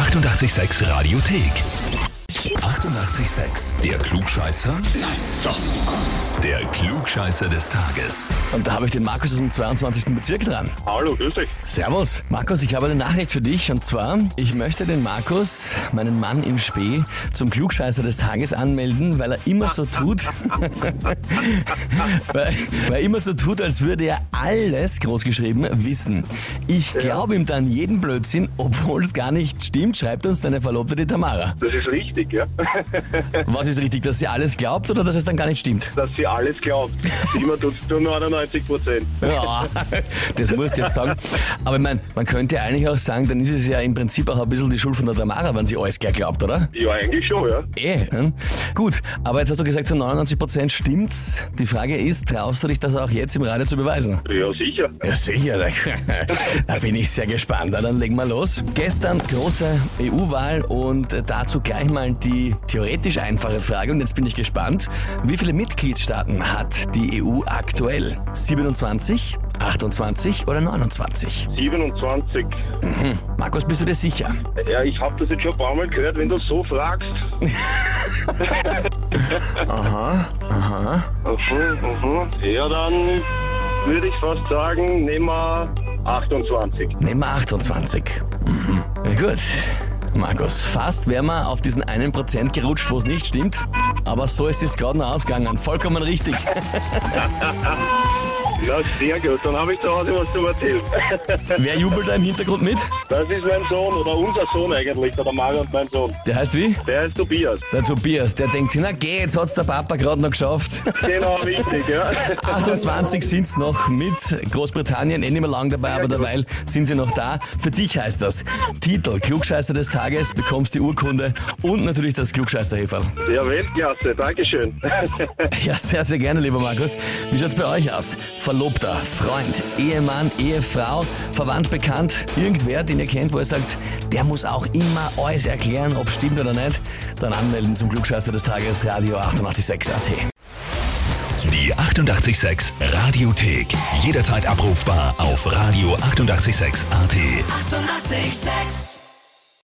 886 Radiothek. 88,6. Der Klugscheißer? Nein, doch. Der Klugscheißer des Tages. Und da habe ich den Markus aus dem 22. Bezirk dran. Hallo, grüß dich. Servus. Markus, ich habe eine Nachricht für dich. Und zwar, ich möchte den Markus, meinen Mann im Spee, zum Klugscheißer des Tages anmelden, weil er immer so tut, weil, weil er immer so tut, als würde er alles, großgeschrieben, wissen. Ich glaube ihm dann jeden Blödsinn, obwohl es gar nicht stimmt, schreibt uns deine Verlobte, die Tamara. Das ist richtig, ja? Was ist richtig, dass sie alles glaubt oder dass es dann gar nicht stimmt? Dass sie alles glaubt. Immer tut's nur 99 Prozent. Ja, das musst du jetzt sagen. Aber ich meine, man könnte ja eigentlich auch sagen, dann ist es ja im Prinzip auch ein bisschen die Schuld von der Tamara, wenn sie alles gleich glaubt, oder? Ja, eigentlich schon, ja. Eh. Hm? Gut, aber jetzt hast du gesagt, zu 99% stimmt's. Die Frage ist, traust du dich das auch jetzt im Radio zu beweisen? Ja, sicher. Ja, sicher. Da bin ich sehr gespannt. Dann legen wir los. Gestern große EU-Wahl und dazu gleich mal die theoretisch einfache Frage. Und jetzt bin ich gespannt. Wie viele Mitgliedstaaten hat die EU aktuell? 27, 28 oder 29? 27. Markus, bist du dir sicher? Ja, ich habe das jetzt schon ein paar Mal gehört, wenn du so fragst. Aha, aha. Mhm, mhm. Ja, dann würde ich fast sagen, nehmen wir 28. Nehmen wir 28. Mhm. Na gut. Markus, fast wären wir auf diesen einen Prozent gerutscht, wo es nicht stimmt. Aber so ist es gerade noch ausgegangen. Vollkommen richtig. Ja, sehr gut. Dann habe ich zu Hause was zum Erzählen. Wer jubelt da im Hintergrund mit? Das ist mein Sohn oder unser Sohn eigentlich, der Mario und mein Sohn. Der heißt wie? Der heißt Tobias. Der Tobias. Der denkt sich, na geh, jetzt hat's der Papa gerade noch geschafft. Genau, richtig, ja. 28 sind's noch mit Großbritannien, eh nicht mehr lang dabei, aber derweil sind sie noch da. Für dich heißt das Titel Klugscheißer des Tages, bekommst die Urkunde und natürlich das Klugscheißer-Heferl. Ja, Weltklasse, Dankeschön. Ja, sehr, sehr gerne, lieber Markus. Wie schaut's bei euch aus? Verlobter, Freund, Ehemann, Ehefrau, verwandt, bekannt, irgendwer, den ihr kennt, wo ihr sagt, der muss auch immer alles erklären, ob stimmt oder nicht, dann anmelden zum Klugscheißer des Tages, Radio 886 AT. Die 88,6 Radiothek. Jederzeit abrufbar auf radio886.at. 88,6. Eighty-eight, sex.